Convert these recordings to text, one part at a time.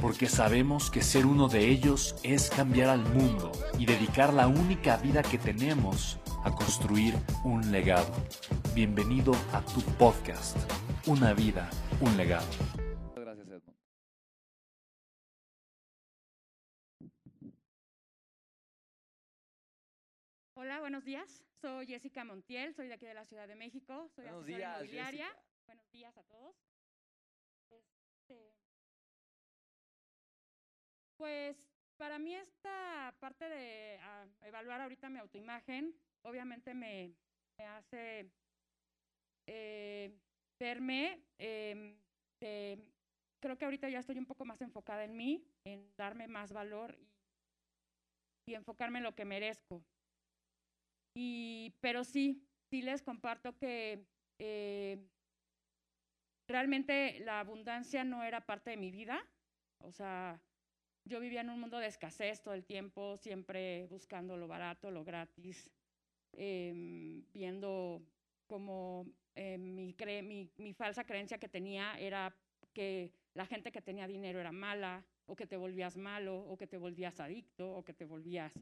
porque sabemos que ser uno de ellos es cambiar al mundo y dedicar la única vida que tenemos a construir un legado. Bienvenido a tu podcast, Una vida, un legado. Gracias, Edmund. Hola, buenos días. Soy Jessica Montiel, soy de aquí de la Ciudad de México, soy Buenos asesora días, inmobiliaria. Jessica. Buenos días a todos. Pues para mí esta parte de ah, evaluar ahorita mi autoimagen, obviamente me, me hace eh, verme, em, creo que ahorita ya estoy un poco más enfocada en mí, en darme más valor y, y enfocarme en lo que merezco. Y, pero sí, sí les comparto que eh, realmente la abundancia no era parte de mi vida. O sea, yo vivía en un mundo de escasez todo el tiempo, siempre buscando lo barato, lo gratis, em, viendo como eh, mi, cre- mi, mi falsa creencia que tenía era que la gente que tenía dinero era mala, o que te volvías malo, o que te volvías adicto, o que te volvías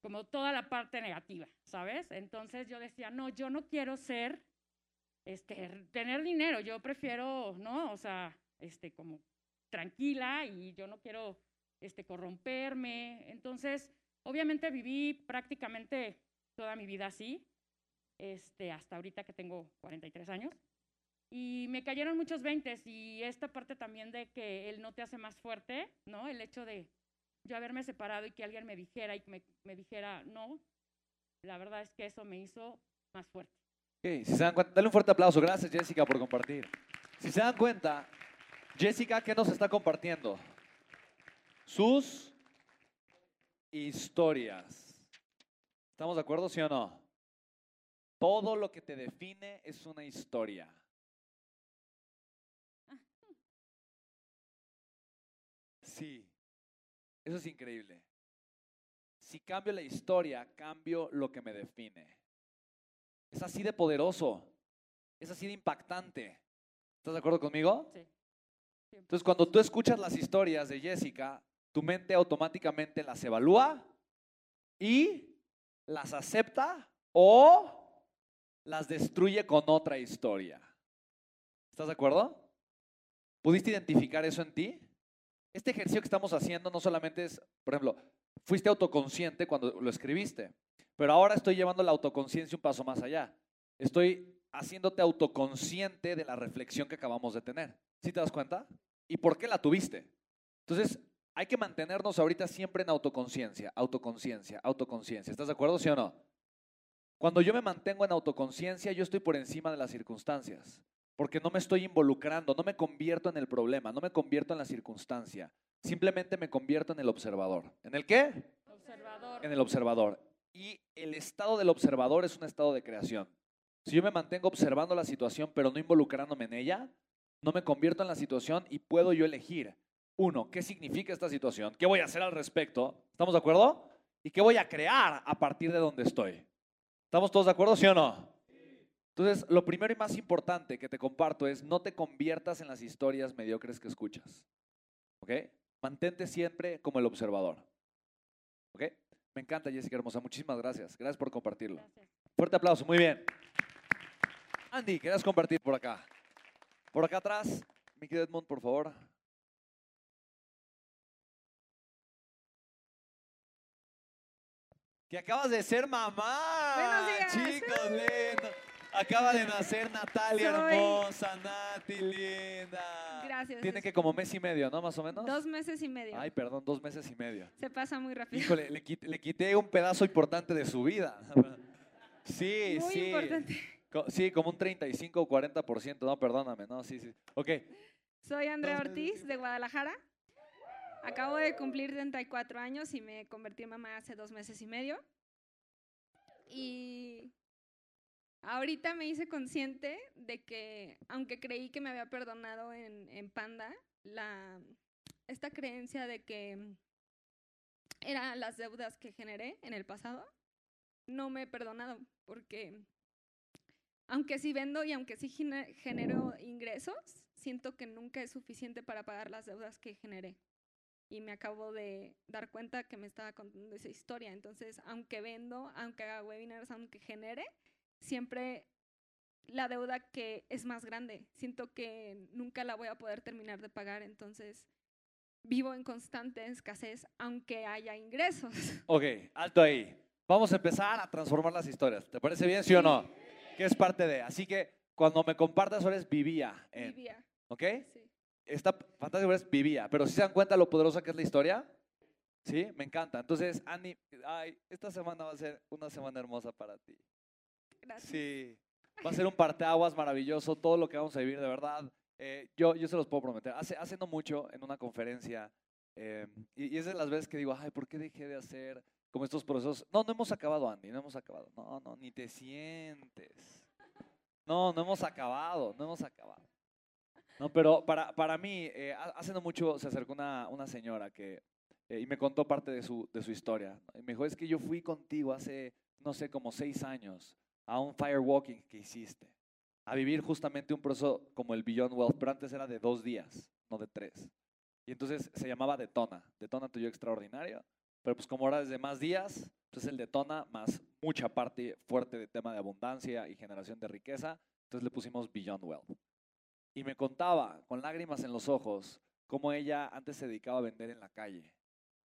como toda la parte negativa, ¿sabes? Entonces yo decía, no, yo no quiero ser, este, tener dinero, yo prefiero, ¿no? O sea, este, como tranquila y yo no quiero, este, corromperme. Entonces, obviamente viví prácticamente toda mi vida así, este, hasta ahorita que tengo 43 años. Y me cayeron muchos veintes y esta parte también de que él no te hace más fuerte, ¿no? El hecho de yo haberme separado y que alguien me dijera y me, me dijera no, la verdad es que eso me hizo más fuerte. Ok, si se dan cuenta, dale un fuerte aplauso. Gracias, Jessica, por compartir. Si se dan cuenta, Jessica, ¿qué nos está compartiendo? Sus historias. ¿Estamos de acuerdo, sí o no? Todo lo que te define es una historia. Sí, eso es increíble. Si cambio la historia, cambio lo que me define. Es así de poderoso. Es así de impactante. ¿Estás de acuerdo conmigo? Sí. Entonces, cuando tú escuchas las historias de Jessica, tu mente automáticamente las evalúa y las acepta o las destruye con otra historia. ¿Estás de acuerdo? ¿Pudiste identificar eso en ti? Este ejercicio que estamos haciendo no solamente es, por ejemplo, fuiste autoconsciente cuando lo escribiste, pero ahora estoy llevando la autoconciencia un paso más allá. Estoy haciéndote autoconsciente de la reflexión que acabamos de tener. ¿Sí te das cuenta? ¿Y por qué la tuviste? Entonces, hay que mantenernos ahorita siempre en autoconciencia, autoconciencia, autoconciencia. ¿Estás de acuerdo, sí o no? Cuando yo me mantengo en autoconciencia, yo estoy por encima de las circunstancias, porque no me estoy involucrando, no me convierto en el problema, no me convierto en la circunstancia, simplemente me convierto en el observador. ¿En el qué? Observador. En el observador. Y el estado del observador es un estado de creación. Si yo me mantengo observando la situación, pero no involucrándome en ella, no me convierto en la situación y puedo yo elegir, uno, ¿qué significa esta situación? ¿Qué voy a hacer al respecto? ¿Estamos de acuerdo? ¿Y qué voy a crear a partir de donde estoy? ¿Estamos todos de acuerdo, sí o no? Entonces, lo primero y más importante que te comparto es no te conviertas en las historias mediocres que escuchas. ¿Ok? Mantente siempre como el observador. ¿Ok? Me encanta, Jessica Hermosa. Muchísimas gracias. Gracias por compartirlo. Gracias. Fuerte aplauso, muy bien. Andy, ¿querías compartir por acá? Por acá atrás, mi querido Edmond, por favor. Que acabas de ser mamá. Buenos días. Chicos, lindo. Acaba de nacer Natalia Soy- hermosa, Nati linda. Gracias. Tiene que como mes y medio, ¿no? Más o menos. Dos meses y medio. Ay, perdón, dos meses y medio. Se pasa muy rápido. Híjole, le quité, le quité un pedazo importante de su vida. Sí, muy sí. importante. Co- Sí, como un 35 o 40%, no, perdóname, no, sí, sí. Ok, Soy Andrea Dos meses y Ortiz de Guadalajara. Acabo de cumplir 34 años y me convertí en mamá hace dos meses y medio. Y ahorita me hice consciente de que, aunque creí que me había perdonado en, en Panda, esta creencia de que eran las deudas que generé en el pasado, no me he perdonado porque aunque sí vendo y aunque sí gene- genero ingresos, siento que nunca es suficiente para pagar las deudas que generé. Y me acabo de dar cuenta que me estaba contando esa historia. Entonces, aunque vendo, aunque haga webinars, aunque genere, siempre la deuda que es más grande. Siento que nunca la voy a poder terminar de pagar. Entonces, vivo en constante escasez, aunque haya ingresos. ok, alto ahí. Vamos a empezar a transformar las historias. ¿Te parece bien, sí o no? Que es parte de. Así que cuando me compartas ahora es vivía en. Vivía, ¿Ok? sí. Está fantástico, es vivía. Pero si se dan cuenta lo poderosa que es la historia? Sí, me encanta. Entonces, Andy, ay, esta semana va a ser una semana hermosa para ti. Gracias. Sí, va a ser un parteaguas maravilloso, todo lo que vamos a vivir, de verdad. Eh, yo, yo se los puedo prometer. Hace, hace no mucho, en una conferencia, eh, y, y es de las veces que digo, ay, ¿por qué dejé de hacer como estos procesos? No, no hemos acabado, Andy, no hemos acabado. No, no, ni te sientes. No, no hemos acabado, no hemos acabado. No, pero para, para mí, eh, ha- hace no mucho se acercó una, una señora que, eh, y me contó parte de su, de su historia. Y me dijo, es que yo fui contigo hace, no sé, como seis años a un firewalking que hiciste, a vivir justamente un proceso como el Beyond Wealth, pero antes era de dos días, no de tres. Y entonces se llamaba Detona, Detona tu yo extraordinario, pero pues como ahora es de más días, pues es el Detona más mucha parte fuerte de tema de abundancia y generación de riqueza, entonces le pusimos Beyond Wealth. Y me contaba con lágrimas en los ojos cómo ella antes se dedicaba a vender en la calle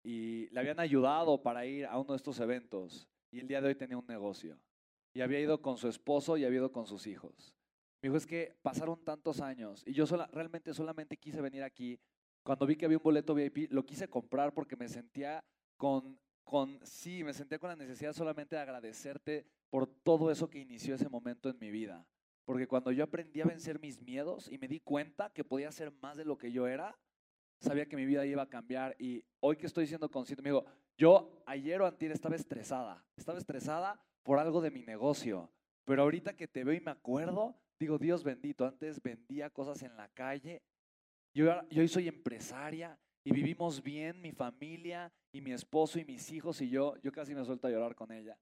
y le habían ayudado para ir a uno de estos eventos y el día de hoy tenía un negocio y había ido con su esposo y había ido con sus hijos. Me dijo, es que pasaron tantos años y yo sola- realmente solamente quise venir aquí. Cuando vi que había un boleto VIP, lo quise comprar porque me sentía con, con, sí, me sentía con la necesidad solamente de agradecerte por todo eso que inició ese momento en mi vida. Porque cuando yo aprendí a vencer mis miedos y me di cuenta que podía ser más de lo que yo era, sabía que mi vida iba a cambiar. Y hoy que estoy siendo consciente, me digo, yo ayer o antier estaba estresada. Estaba estresada por algo de mi negocio. Pero ahorita que te veo y me acuerdo, digo, Dios bendito, antes vendía cosas en la calle. Yo, yo hoy soy empresaria y vivimos bien, mi familia y mi esposo y mis hijos y yo. Yo casi me suelto a llorar con ella.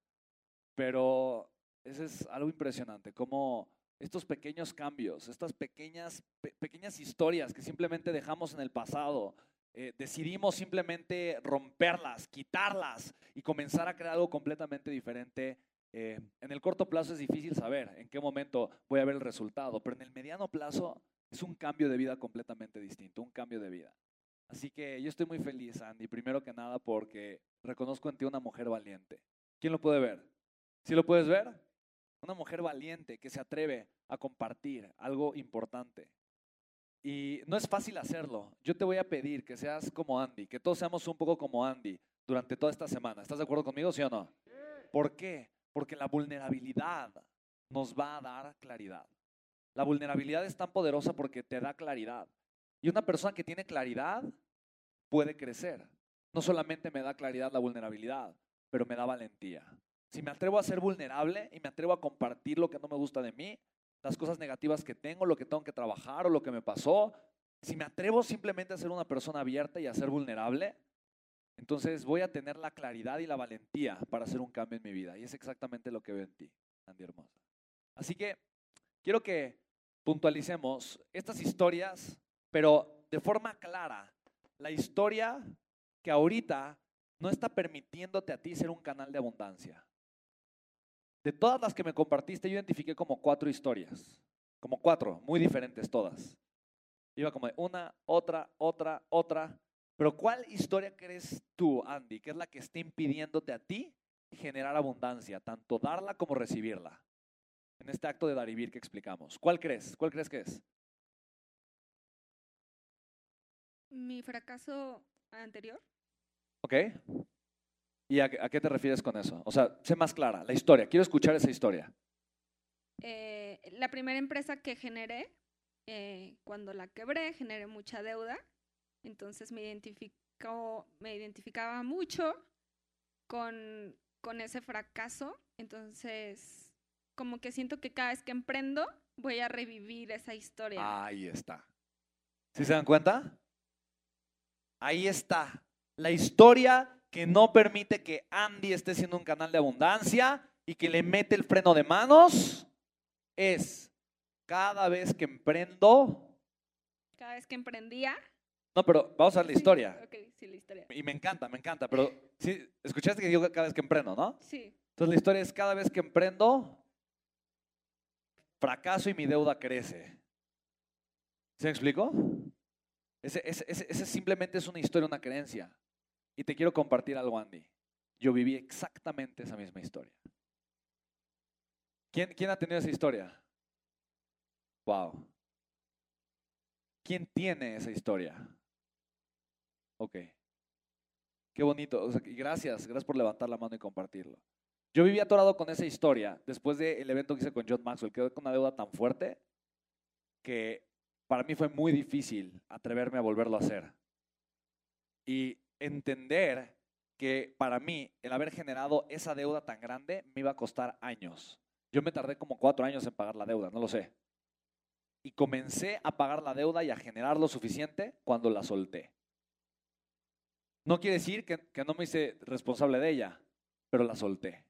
Pero eso es algo impresionante, como estos pequeños cambios, estas pequeñas, pe- pequeñas historias que simplemente dejamos en el pasado, eh, decidimos simplemente romperlas, quitarlas y comenzar a crear algo completamente diferente. eh, en el corto plazo es difícil saber en qué momento voy a ver el resultado, pero en el mediano plazo es un cambio de vida completamente distinto, un cambio de vida. Así que yo estoy muy feliz, Andy, primero que nada porque reconozco en ti una mujer valiente. ¿Quién lo puede ver? ¿Sí lo puedes ver? Una mujer valiente que se atreve a compartir algo importante. Y no es fácil hacerlo. Yo te voy a pedir que seas como Andy, que todos seamos un poco como Andy durante toda esta semana. ¿Estás de acuerdo conmigo, sí o no? ¿Por qué? Porque la vulnerabilidad nos va a dar claridad. La vulnerabilidad es tan poderosa porque te da claridad. Y una persona que tiene claridad puede crecer. No solamente me da claridad la vulnerabilidad, pero me da valentía. Si me atrevo a ser vulnerable y me atrevo a compartir lo que no me gusta de mí, las cosas negativas que tengo, lo que tengo que trabajar o lo que me pasó, si me atrevo simplemente a ser una persona abierta y a ser vulnerable, entonces voy a tener la claridad y la valentía para hacer un cambio en mi vida. Y es exactamente lo que veo en ti, Andy Hermosa. Así que quiero que puntualicemos estas historias, pero de forma clara. La historia que ahorita no está permitiéndote a ti ser un canal de abundancia. De todas las que me compartiste, yo identifiqué como cuatro historias, como cuatro, muy diferentes todas. Iba como de una, otra, otra, otra. Pero ¿cuál historia crees tú, Andy, que es la que está impidiéndote a ti generar abundancia, tanto darla como recibirla? En este acto de dar y vivir que explicamos. ¿Cuál crees? ¿Cuál crees que es? Mi fracaso anterior. ¿Ok? ¿Y a, qué- a qué te refieres con eso? O sea, sé más clara, la historia. Quiero escuchar esa historia. eh, la primera empresa que generé, eh, cuando la quebré, generé mucha deuda. Entonces me, identificó, me identificaba mucho con, con ese fracaso. Entonces, como que siento que cada vez que emprendo, voy a revivir esa historia. Ahí está. ¿Sí se dan cuenta? Ahí está. La historia que no permite que Andy esté siendo un canal de abundancia y que le mete el freno de manos es cada vez que emprendo. Cada vez que emprendía. No, pero vamos a ver la Sí, historia. ok, sí, la historia. Y me encanta, me encanta. Pero sí, escuchaste que digo cada vez que emprendo, ¿no? Sí, Entonces la historia es cada vez que emprendo, fracaso y mi deuda crece. ¿Se me explico? Ese, ese- ese- ese simplemente es una historia, una creencia. Y te quiero compartir algo, Andy. Yo viví exactamente esa misma historia. ¿Quién, quién ha tenido esa historia? Wow. ¿Quién tiene esa historia? Ok. Qué bonito. o gracias, gracias por levantar la mano y compartirlo. Yo viví atorado con esa historia después del evento que hice con John Maxwell. Quedé con una deuda tan fuerte que para mí fue muy difícil atreverme a volverlo a hacer. Y entender que para mí el haber generado esa deuda tan grande me iba a costar años. Yo me tardé como cuatro años en pagar la deuda, no lo sé. Y comencé a pagar la deuda y a generar lo suficiente cuando la solté. No quiere decir que, no me hice responsable de ella, pero la solté.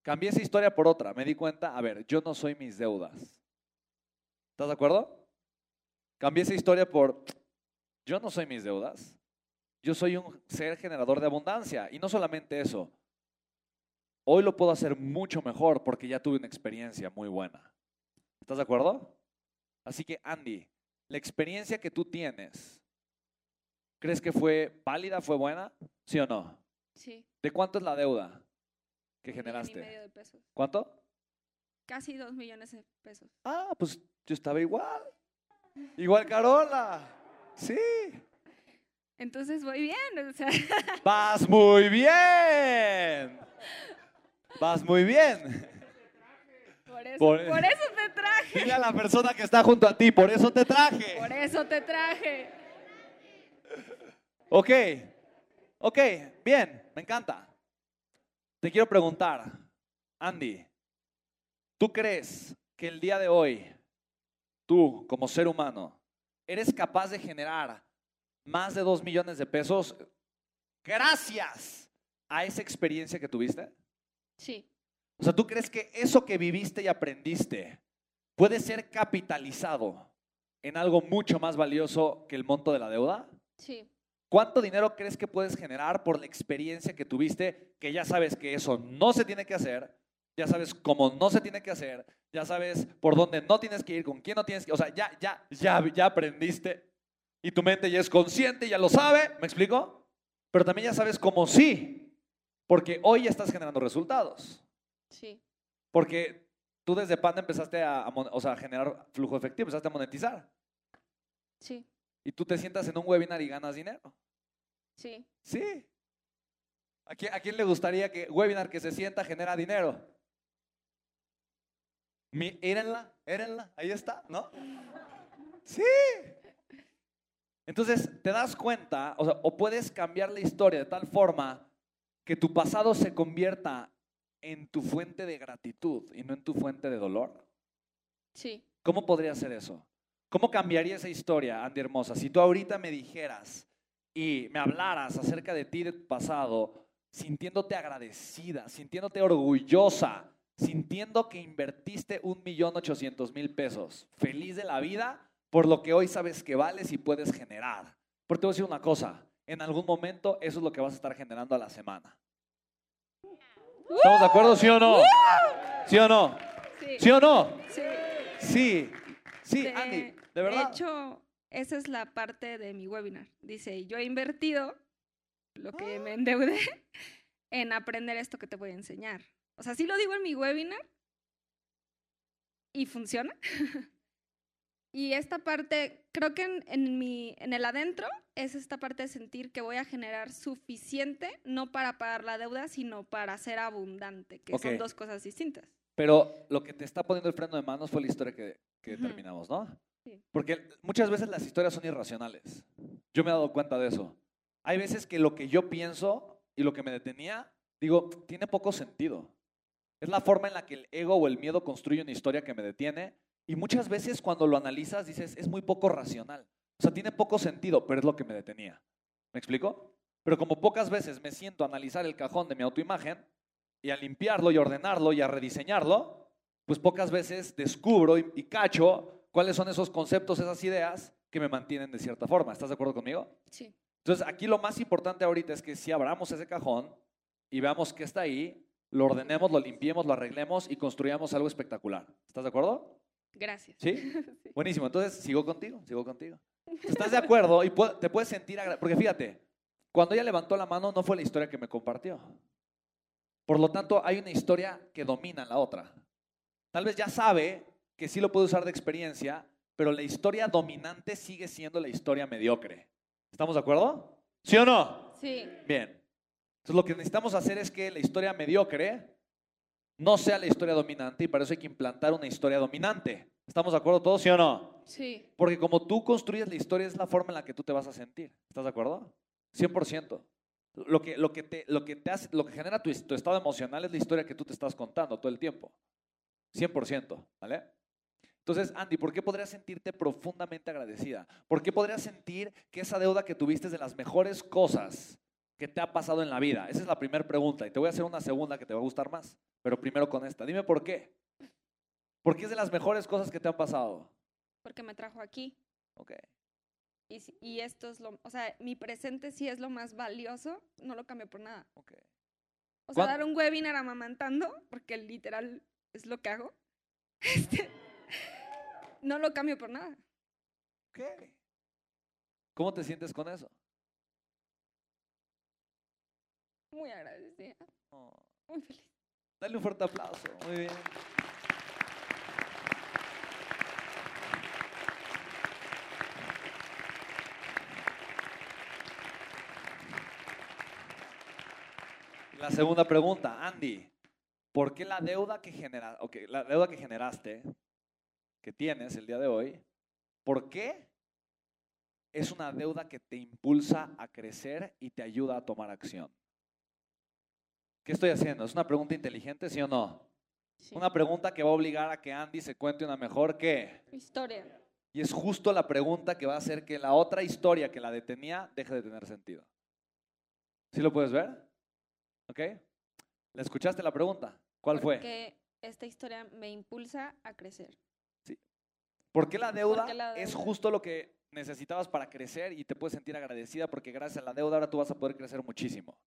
Cambié esa historia por otra. Me di cuenta, a ver, yo no soy mis deudas. ¿Estás de acuerdo? Cambié esa historia por, yo no soy mis deudas. Yo soy un ser generador de abundancia. Y no solamente eso. Hoy lo puedo hacer mucho mejor porque ya tuve una experiencia muy buena. ¿Estás de acuerdo? Así que, Andy, la experiencia que tú tienes, ¿crees que fue válida, fue buena? ¿Sí o no? sí. ¿De cuánto es la deuda que millón y generaste? medio de pesos. ¿Cuánto? Casi dos millones de pesos. Ah, pues yo estaba igual. Igual Carola. Sí. Entonces voy bien, o sea, Vas muy bien. Vas muy bien. por eso, Por- por eso te traje. Dile a la persona que está junto a ti, por eso te traje. Por eso te traje. Ok. Ok, bien, me encanta. Te quiero preguntar, Andy, ¿tú crees que el día de hoy, tú como ser humano, eres capaz de generar más de dos millones de pesos gracias a esa experiencia que tuviste? Sí, O sea, ¿tú crees que eso que viviste y aprendiste puede ser capitalizado en algo mucho más valioso que el monto de la deuda? sí, ¿Cuánto dinero crees que puedes generar por la experiencia que tuviste? Que ya sabes que eso no se tiene que hacer, ya sabes cómo no se tiene que hacer, ya sabes por dónde no tienes que ir, con quién no tienes que, o sea, ya, ya, ya, ya aprendiste y tu mente ya es consciente, ya lo sabe, ¿me explico? Pero también ya sabes cómo sí, porque hoy ya estás generando resultados, sí, porque tú desde Panda empezaste a, a mon- o sea, a generar flujo efectivo, empezaste a monetizar sí, y tú te sientas en un webinar y ganas dinero. sí. Sí. ¿A quién, a quién le gustaría que webinar que se sienta genera dinero? Mi, érenla, érenla, ahí está, ¿no? Sí. Entonces, te das cuenta, o, sea, o puedes cambiar la historia de tal forma que tu pasado se convierta en tu fuente de gratitud y no en tu fuente de dolor. Sí, ¿Cómo podría ser eso? ¿Cómo cambiaría esa historia, Andy Hermosa? Si tú ahorita me dijeras y me hablaras acerca de ti, de tu pasado, sintiéndote agradecida, sintiéndote orgullosa, sintiendo que invertiste un millón ochocientos mil pesos, feliz de la vida por lo que hoy sabes que vales y puedes generar. Porque te voy a decir una cosa, en algún momento eso es lo que vas a estar generando a la semana. ¿Estamos de acuerdo, sí o no? ¿Sí o no? sí, ¿Sí o no? sí. Sí, sí, De- Andy, de verdad. De hecho, esa es la parte de mi webinar. Dice, yo he invertido lo que me endeudé en aprender esto que te voy a enseñar. O sea, sí lo digo en mi webinar y funciona. y esta parte, creo que en, en, mi, en el adentro es esta parte de sentir que voy a generar suficiente, no para pagar la deuda, sino para ser abundante, que son dos cosas distintas. Pero lo que te está poniendo el freno de manos fue la historia que, terminamos, ¿no? Sí. Porque muchas veces las historias son irracionales. Yo me he dado cuenta de eso. Hay veces que lo que yo pienso y lo que me detenía, digo, tiene poco sentido. Es la forma en la que el ego o el miedo construye una historia que me detiene. Y muchas veces cuando lo analizas dices, es muy poco racional. O sea, tiene poco sentido, pero es lo que me detenía. ¿Me explico? Pero como pocas veces me siento a analizar el cajón de mi autoimagen y a limpiarlo y ordenarlo y a rediseñarlo, pues pocas veces descubro y, y cacho cuáles son esos conceptos, esas ideas que me mantienen de cierta forma. ¿Estás de acuerdo conmigo? Sí. Entonces, aquí lo más importante ahorita es que si abramos ese cajón y veamos qué está ahí, lo ordenemos, lo limpiemos, lo arreglemos y construyamos algo espectacular. ¿Estás de acuerdo? Gracias. ¿Sí? Buenísimo. Entonces, sigo contigo, sigo contigo. ¿Estás de acuerdo? Y te puedes sentir Porque fíjate, cuando ella levantó la mano no fue la historia que me compartió. Por lo tanto, hay una historia que domina la otra. Tal vez ya sabe que sí lo puede usar de experiencia, pero la historia dominante sigue siendo la historia mediocre. ¿Estamos de acuerdo? ¿Sí o no? Sí. Bien. Entonces lo que necesitamos hacer es que la historia mediocre no sea la historia dominante y para eso hay que implantar una historia dominante. ¿Estamos de acuerdo todos, sí o no? Sí. Porque como tú construyes la historia es la forma en la que tú te vas a sentir. ¿Estás de acuerdo? 100%. Lo que, lo que, te, lo que, te hace, lo que genera tu, tu estado emocional es la historia que tú te estás contando todo el tiempo. 100%, ¿vale? Entonces, Andy, ¿por qué podrías sentirte profundamente agradecida? ¿Por qué podrías sentir que esa deuda que tuviste es de las mejores cosas que te ha pasado en la vida? Esa es la primera pregunta. Y te voy a hacer una segunda que te va a gustar más. Pero primero con esta. Dime por qué. ¿Por qué es de las mejores cosas que te han pasado? Porque me trajo aquí. Ok. Y, y esto es lo, o sea, mi presente sí es lo más valioso, no lo cambio por nada. ok. O sea, ¿Cuán- dar un webinar amamantando, porque literal es lo que hago, este, no lo cambio por nada. Ok. ¿Cómo te sientes con eso? Muy agradecida, Oh, muy feliz. Dale un fuerte aplauso. Muy bien. La segunda pregunta, Andy, ¿por qué la deuda que genera, ok, la deuda que generaste, que tienes el día de hoy, por qué es una deuda que te impulsa a crecer y te ayuda a tomar acción? ¿Qué estoy haciendo? ¿Es una pregunta inteligente, sí o no? Sí. Una pregunta que va a obligar a que Andy se cuente una mejor que. Historia. Y es justo la pregunta que va a hacer que la otra historia que la detenía deje de tener sentido. ¿Sí lo puedes ver? ¿Ok? ¿Le escuchaste la pregunta? ¿Cuál fue? Porque esta historia me impulsa a crecer. ¿Por qué la deuda, Porque la es deuda. justo lo que necesitabas para crecer y te puedes sentir agradecida porque gracias a la deuda ahora tú vas a poder crecer muchísimo?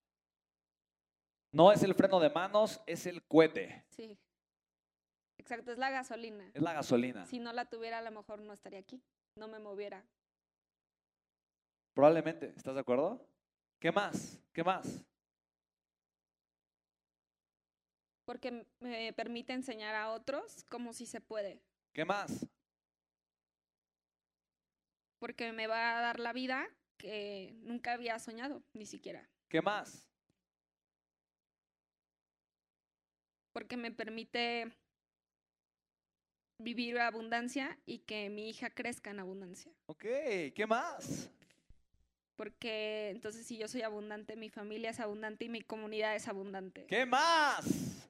No es el freno de manos, es el cohete, Sí. Exacto, es la gasolina. es la gasolina. Si no la tuviera, a lo mejor no estaría aquí, no me moviera. Probablemente, ¿estás de acuerdo? ¿Qué más? ¿Qué más? Porque me permite enseñar a otros cómo sí se puede. ¿Qué más? Porque me va a dar la vida que nunca había soñado, ni siquiera. ¿Qué más? Porque me permite vivir abundancia y que mi hija crezca en abundancia. Ok, ¿qué más? Porque entonces si yo soy abundante, mi familia es abundante y mi comunidad es abundante. ¿Qué más?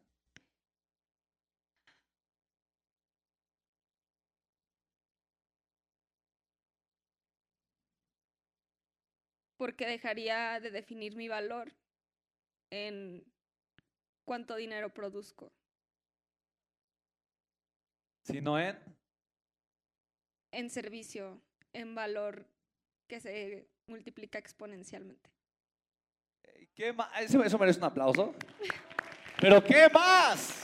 Porque dejaría de definir mi valor en cuánto dinero produzco. Si no en... en servicio, en valor que se multiplica exponencialmente. ¿Qué más? Eso, eso merece un aplauso. ¿Pero qué más?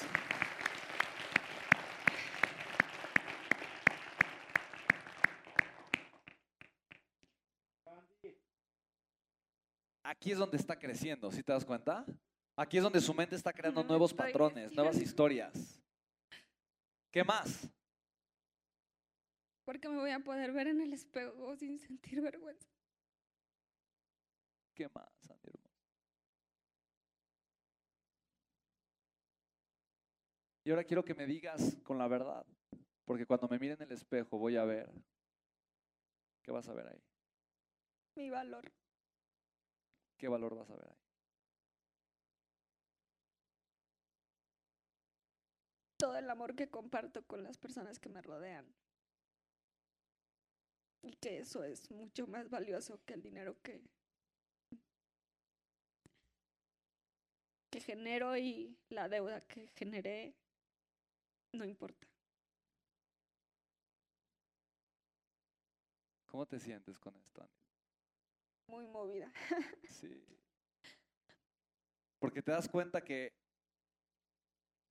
Aquí es donde está creciendo, ¿sí te das cuenta? Aquí es donde su mente está creando nuevos patrones, nuevas historias. ¿Qué más? Porque me voy a poder ver en el espejo sin sentir vergüenza. ¿Qué más, Andy hermoso? Y ahora quiero que me digas con la verdad, porque cuando me mire en el espejo voy a ver. ¿Qué vas a ver ahí? Mi valor. ¿Qué valor vas a ver ahí? Todo el amor que comparto con las personas que me rodean. Y que eso es mucho más valioso que el dinero que, que genero y la deuda que generé. No importa. ¿Cómo te sientes con esto? Muy movida. Sí. Porque te das cuenta que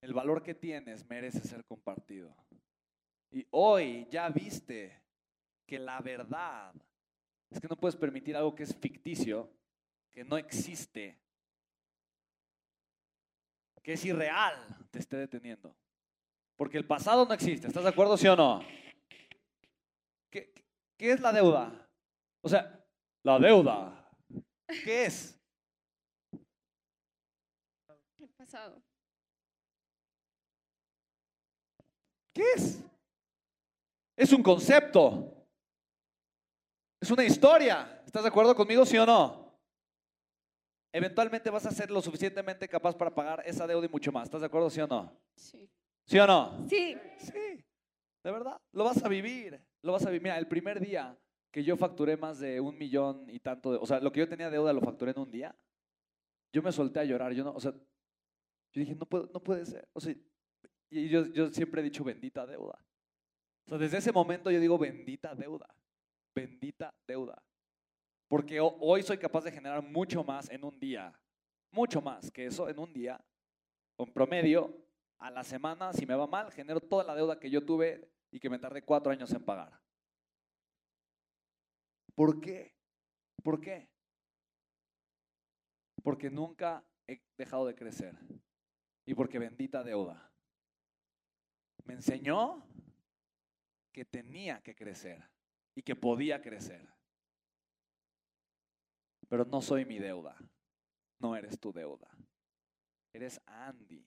el valor que tienes merece ser compartido. Y hoy ya viste que la verdad es que no puedes permitir algo que es ficticio, que no existe, que es irreal, te esté deteniendo. Porque el pasado no existe, ¿estás de acuerdo, sí o no? ¿Qué, es la deuda? O sea, la deuda. ¿Qué es? El pasado. ¿Qué es? Es un concepto. Es una historia. ¿Estás de acuerdo conmigo, sí o no? Eventualmente vas a ser lo suficientemente capaz para pagar esa deuda y mucho más. ¿Estás de acuerdo, sí o no? Sí. ¿Sí o no? Sí. Sí, de verdad. Lo vas a vivir. Lo vas a vivir. Mira, el primer día que yo facturé más de un millón y tanto, de, o sea, lo que yo tenía deuda lo facturé en un día. Yo me solté a llorar. Yo no, o sea, yo dije, no, puedo, no puede ser. O sea, y yo, yo siempre he dicho bendita deuda. O sea, desde ese momento yo digo bendita deuda. Bendita deuda. Porque ho- hoy soy capaz de generar mucho más en un día. Mucho más que eso en un día. Con promedio, a la semana, si me va mal, genero toda la deuda que yo tuve y que me tardé cuatro años en pagar. ¿Por qué? ¿Por qué? Porque nunca he dejado de crecer. Y porque bendita deuda. Me enseñó que tenía que crecer y que podía crecer. Pero no soy mi deuda. No eres tu deuda. Eres Andy.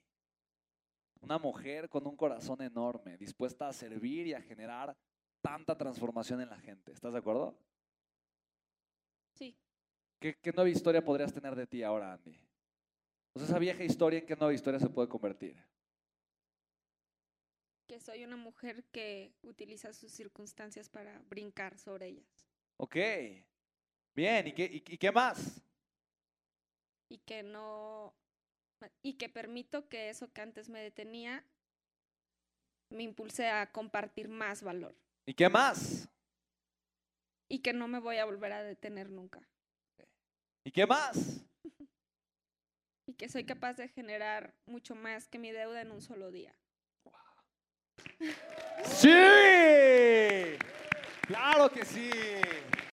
Una mujer con un corazón enorme, dispuesta a servir y a generar tanta transformación en la gente. ¿Estás de acuerdo? Sí. ¿Qué, qué nueva historia podrías tener de ti ahora, Andy? O sea, esa vieja historia, ¿en qué nueva historia se puede convertir? Que soy una mujer que utiliza sus circunstancias para brincar sobre ellas. Ok. Bien, ¿y qué, y- y qué más? y que no y que permito que eso que antes me detenía me impulse a compartir más valor ¿Y qué más? y que no me voy a volver a detener nunca ¿Y qué más? y que soy capaz de generar mucho más que mi deuda en un solo día. ¡Sí! ¡Claro que sí!